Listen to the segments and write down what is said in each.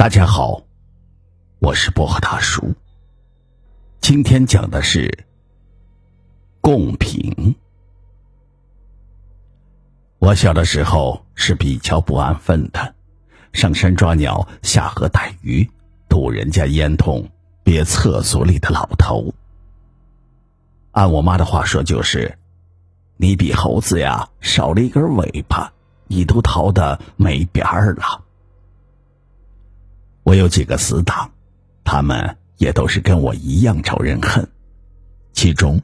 大家好，我是薄荷大叔。今天讲的是贡品。我小的时候是比较不安分的，上山抓鸟，下河逮鱼，堵人家烟筒，憋厕所里的老头。按我妈的话说，就是你比猴子呀少了一根尾巴，你都逃得没边儿了。我有几个死党，他们也都是跟我一样招人恨。其中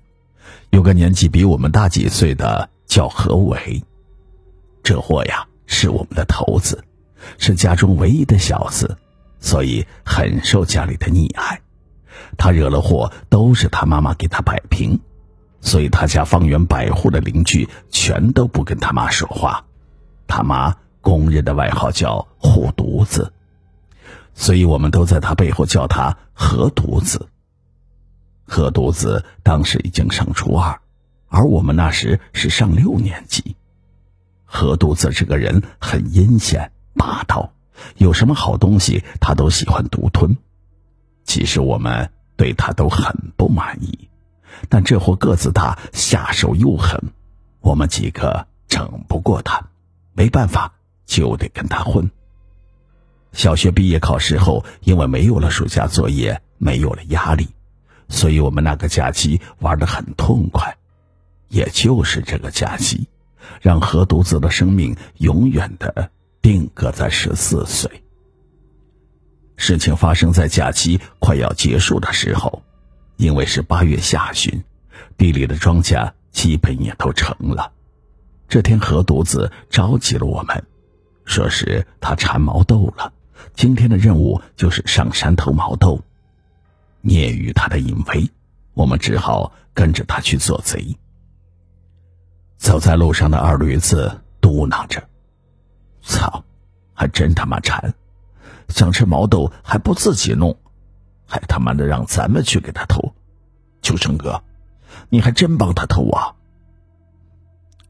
有个年纪比我们大几岁的叫何伟，这货呀是我们的头子，是家中唯一的小子，所以很受家里的溺爱。他惹了祸，都是他妈妈给他摆平，所以他家方圆百户的邻居全都不跟他妈说话。他妈公认的外号叫“护犊子”。所以我们都在他背后叫他何独子。何独子当时已经上初二，而我们那时是上六年级。何独子这个人很阴险霸道，有什么好东西他都喜欢独吞。其实我们对他都很不满意，但这货个子大，下手又狠，我们几个整不过他，没办法，就得跟他混。小学毕业考试后，因为没有了暑假作业，没有了压力，所以我们那个假期玩得很痛快。也就是这个假期，让何独子的生命永远的定格在十四岁。事情发生在假期快要结束的时候，因为是八月下旬，地里的庄稼基本也都成了。这天，何独子召集了我们，说是他馋毛豆了。今天的任务就是上山偷毛豆，聂于他的淫威，我们只好跟着他去做贼。走在路上的二驴子嘟囔着：“操，还真他妈馋，想吃毛豆还不自己弄，还他妈的让咱们去给他偷。秋生哥，你还真帮他偷啊？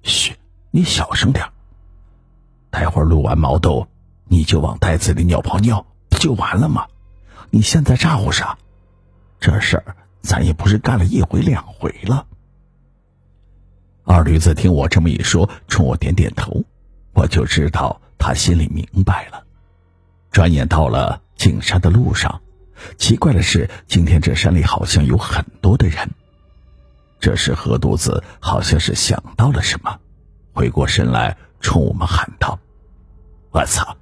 嘘，你小声点待会儿录完毛豆。”你就往袋子里尿泡尿，不就完了吗？你现在咋呼啥？这事儿咱也不是干了一回两回了。二驴子听我这么一说，冲我点点头，我就知道他心里明白了。转眼到了进山的路上，奇怪的是，今天这山里好像有很多的人。这时何犊子好像是想到了什么，回过神来冲我们喊道：“我操！”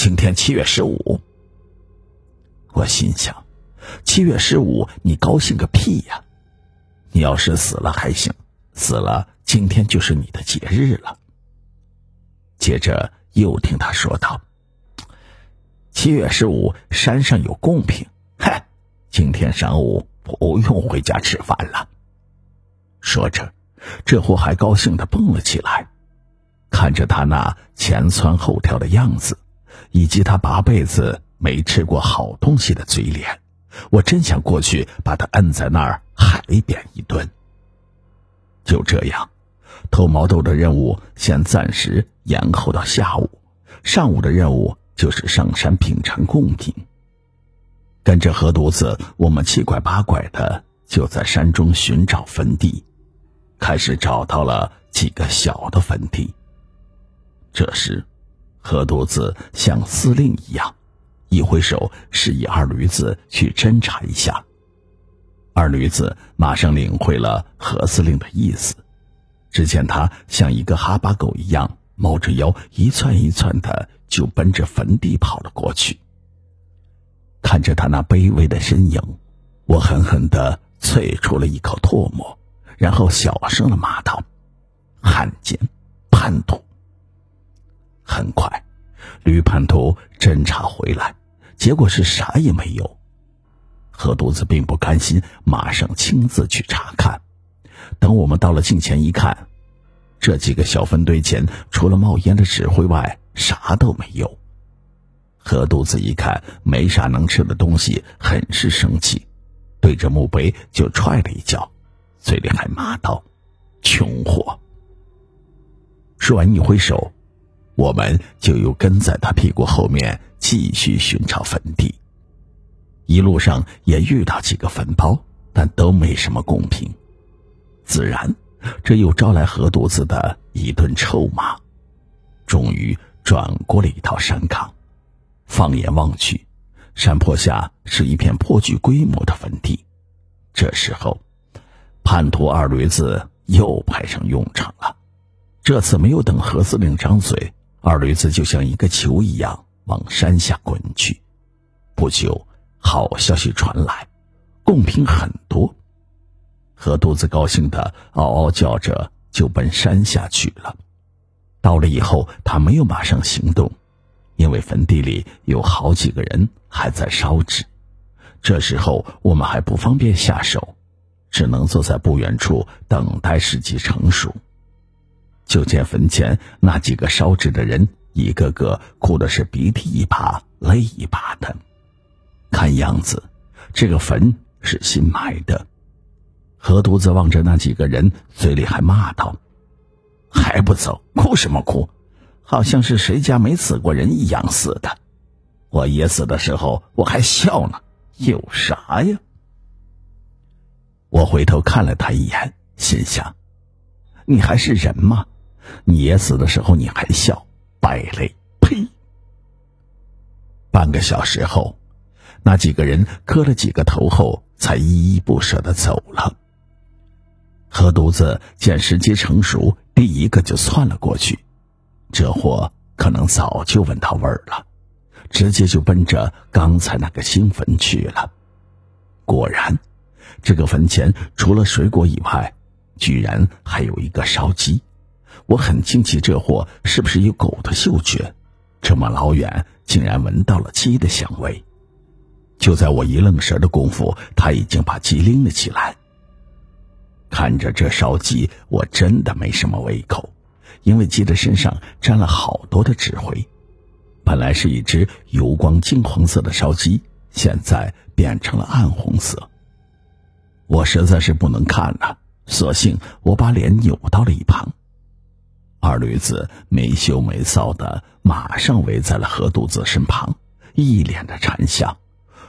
今天七月十五，我心想，七月十五你高兴个屁呀！你要是死了还行，死了今天就是你的节日了。接着又听他说道：“七月十五山上有贡品，嗨，今天晌午不用回家吃饭了。”说着，这货还高兴的蹦了起来，看着他那前窜后跳的样子。以及他八辈子没吃过好东西的嘴脸，我真想过去把他摁在那儿海扁一顿。就这样，偷毛豆的任务先暂时延后到下午，上午的任务就是上山品尝贡品。跟着何犊子，我们七拐八拐的就在山中寻找坟地，开始找到了几个小的坟地。这时。何犊子像司令一样，一挥手示意二驴子去侦查一下。二驴子马上领会了何司令的意思，只见他像一个哈巴狗一样，猫着腰，一窜一窜的就奔着坟地跑了过去。看着他那卑微的身影，我狠狠的啐出了一口唾沫，然后小声的骂道：“汉奸，叛徒！”很快，驴叛徒侦查回来，结果是啥也没有。何犊子并不甘心，马上亲自去查看。等我们到了近前一看，这几个小分堆前除了冒烟的纸灰外，啥都没有。何犊子一看没啥能吃的东西，很是生气，对着墓碑就踹了一脚，嘴里还骂道：“穷货！”说完一挥手。我们就又跟在他屁股后面继续寻找坟地。一路上也遇到几个坟包，但都没什么贡品。自然，这又招来何犊子的一顿臭骂。终于转过了一道山岗，放眼望去，山坡下是一片颇具规模的坟地。这时候，叛徒二驴子又派上用场了。这次没有等何司令张嘴，二驴子就像一个球一样往山下滚去。不久，好消息传来，贡品很多。何肚子高兴的嗷嗷叫着，就奔山下去了。到了以后，他没有马上行动，因为坟地里有好几个人还在烧纸。这时候我们还不方便下手，只能坐在不远处等待时机成熟。就见坟前那几个烧纸的人，一个个哭的是鼻涕一把泪一把的，看样子这个坟是新埋的。何犊子望着那几个人，嘴里还骂道：“还不走，哭什么哭？好像是谁家没死过人一样似的。我爷死的时候我还笑呢，有啥呀？”我回头看了他一眼，心想：“你还是人吗？你爷死的时候你还笑，败类！呸！”半个小时后，那几个人磕了几个头后，才依依不舍的走了。何犊子见时机成熟，第一个就窜了过去。这货可能早就闻到味儿了，直接就奔着刚才那个新坟去了。果然，这个坟前除了水果以外，居然还有一个烧鸡。我很惊奇，这货是不是有狗的嗅觉？这么老远竟然闻到了鸡的香味。就在我一愣神的功夫，他已经把鸡拎了起来。看着这烧鸡，我真的没什么胃口，因为鸡的身上沾了好多的纸灰。本来是一只油光金黄色的烧鸡，现在变成了暗红色。我实在是不能看了，索性我把脸扭到了一旁。二驴子没羞没臊的，马上围在了何肚子身旁，一脸的馋相，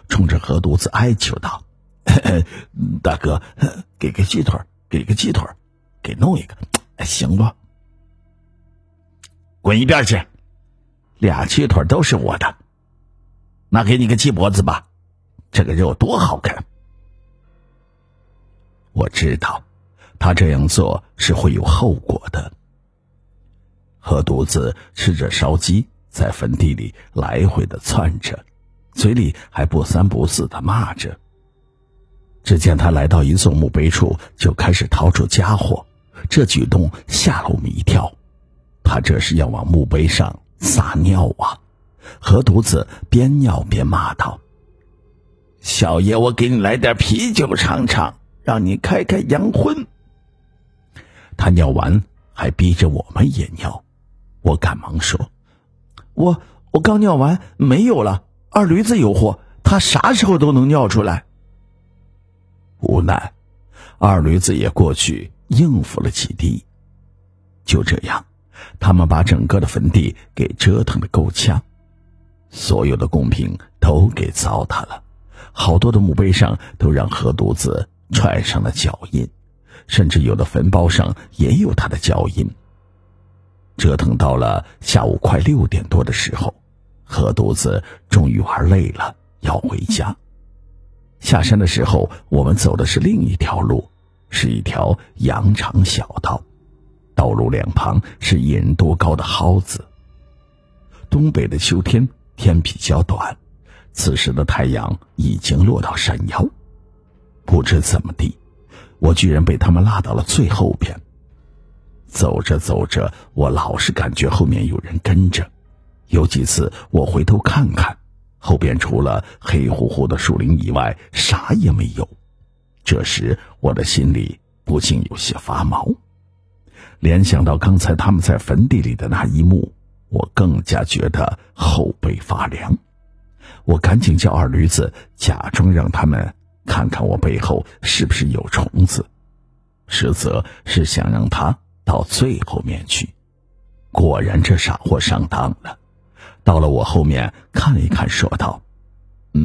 冲着何肚子哀求道：“大哥，给个鸡腿。”给个鸡腿，给弄一个，行不？滚一边去！俩鸡腿都是我的，那给你个鸡脖子吧，这个肉多好看。我知道，他这样做是会有后果的。何犊子吃着烧鸡，在坟地里来回的窜着，嘴里还不三不四的骂着。只见他来到一座墓碑处，就开始掏出家伙。这举动吓了我们一跳。他这是要往墓碑上撒尿啊！何犊子边尿边骂道：“小爷，我给你来点啤酒尝尝，让你开开阳昏。”他尿完还逼着我们也尿。我赶忙说：“我我刚尿完没有了。二驴子有货，他啥时候都能尿出来。”无奈，二驴子也过去应付了几滴。就这样，他们把整个的坟地给折腾的够呛，所有的贡品都给糟蹋了，好多的墓碑上都让河犊子踹上了脚印，甚至有的坟包上也有他的脚印。折腾到了下午快六点多的时候，何肚子终于玩累了，要回家。下山的时候，我们走的是另一条路，是一条羊肠小道，道路两旁是一人多高的蒿子。东北的秋天天比较短，此时的太阳已经落到山腰。不知怎么地，我居然被他们拉到了最后边。走着走着，我老是感觉后面有人跟着，有几次我回头看看。后边除了黑乎乎的树林以外，啥也没有。这时，我的心里不禁有些发毛。联想到刚才他们在坟地里的那一幕，我更加觉得后背发凉。我赶紧叫二驴子假装让他们看看我背后是不是有虫子，实则是想让他到最后面去。果然这傻货上当了，到了我后面看了一看，说道：“嗯，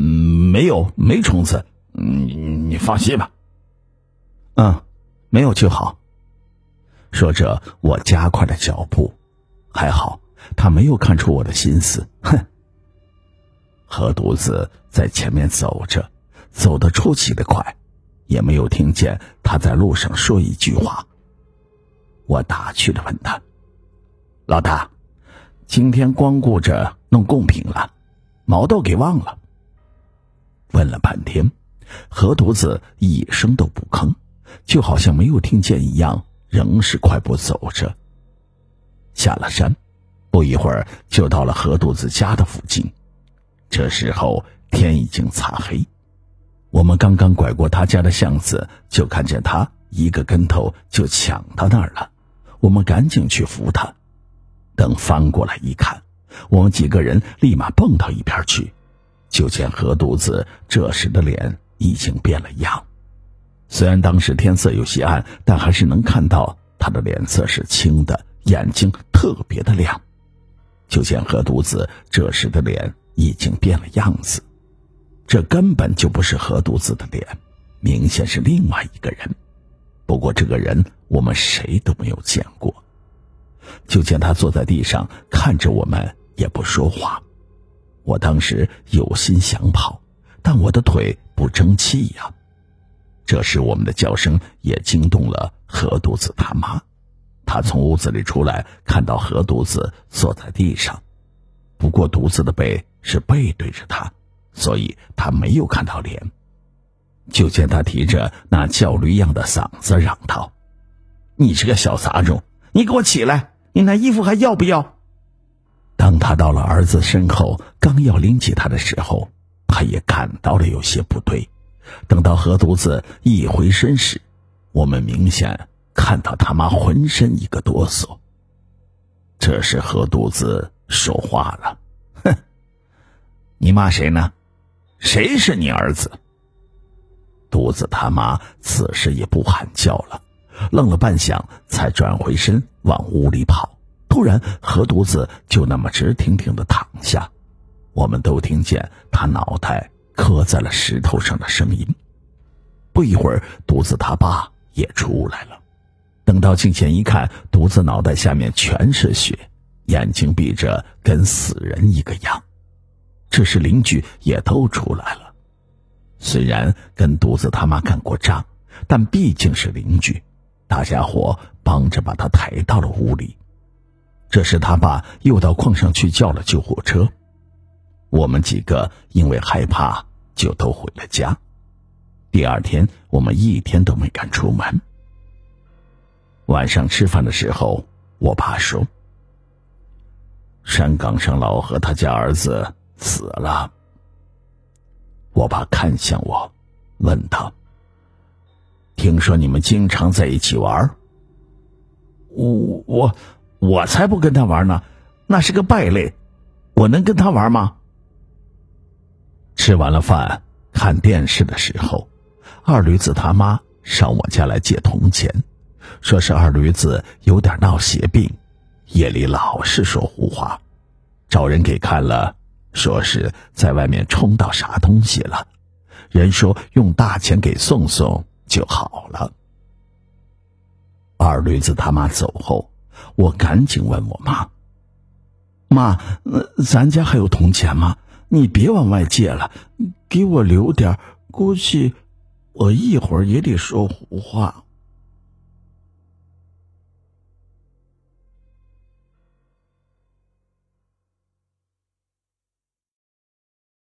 没有，没虫子，你你放心吧。”嗯，没有就好。说着，我加快了脚步，还好他没有看出我的心思。哼，何独子在前面走着，走得出奇的快，也没有听见他在路上说一句话。我打趣的问他：“老大，今天光顾着弄贡品了，毛豆给忘了。”问了半天，何独子一声都不吭，就好像没有听见一样，仍是快步走着。下了山，不一会儿就到了何独子家的附近。这时候天已经擦黑，我们刚刚拐过他家的巷子，就看见他一个跟头就抢到那儿了。我们赶紧去扶他，等翻过来一看，我们几个人立马蹦到一边去，就见何独子这时的脸已经变了样。虽然当时天色有些暗，但还是能看到他的脸色是青的，眼睛特别的亮。就见何独子这时的脸已经变了样子，这根本就不是何独子的脸，明显是另外一个人。不过这个人我们谁都没有见过，就见他坐在地上看着我们，也不说话。我当时有心想跑，但我的腿不争气呀。这时我们的叫声也惊动了何独子他妈，他从屋子里出来，看到何独子坐在地上，不过独子的背是背对着他，所以他没有看到脸。就见他提着那叫驴样的嗓子嚷道：“你这个小杂种，你给我起来！你那衣服还要不要？”当他到了儿子身后，刚要拎起他的时候，他也感到了有些不对。等到何独子一回身时，我们明显看到他妈浑身一个哆嗦。这时何独子说话了：“哼，你骂谁呢？谁是你儿子？”独子他妈此时也不喊叫了，愣了半晌，才转回身往屋里跑。突然，何独子就那么直挺挺的躺下，我们都听见他脑袋磕在了石头上的声音。不一会儿，独子他爸也出来了。等到近前一看，独子脑袋下面全是血，眼睛闭着，跟死人一个样。这时邻居也都出来了。虽然跟独子他妈干过仗，但毕竟是邻居，大家伙帮着把他抬到了屋里。这时他爸又到矿上去叫了救护车，我们几个因为害怕，就都回了家。第二天我们一天都没敢出门。晚上吃饭的时候，我爸说：“山岗上老何他家儿子死了。”我爸看向我，问道：“听说你们经常在一起玩？”我我我才不跟他玩呢，那是个败类，我能跟他玩吗？吃完了饭，看电视的时候，二驴子他妈上我家来借铜钱，说是二驴子有点闹邪病，夜里老是说胡话，找人给看了。说是在外面冲到啥东西了，人说用大钱给送送就好了。二驴子他妈走后，我赶紧问我妈：“妈，咱家还有铜钱吗？你别往外借了，给我留点，估计我一会儿也得说胡话。”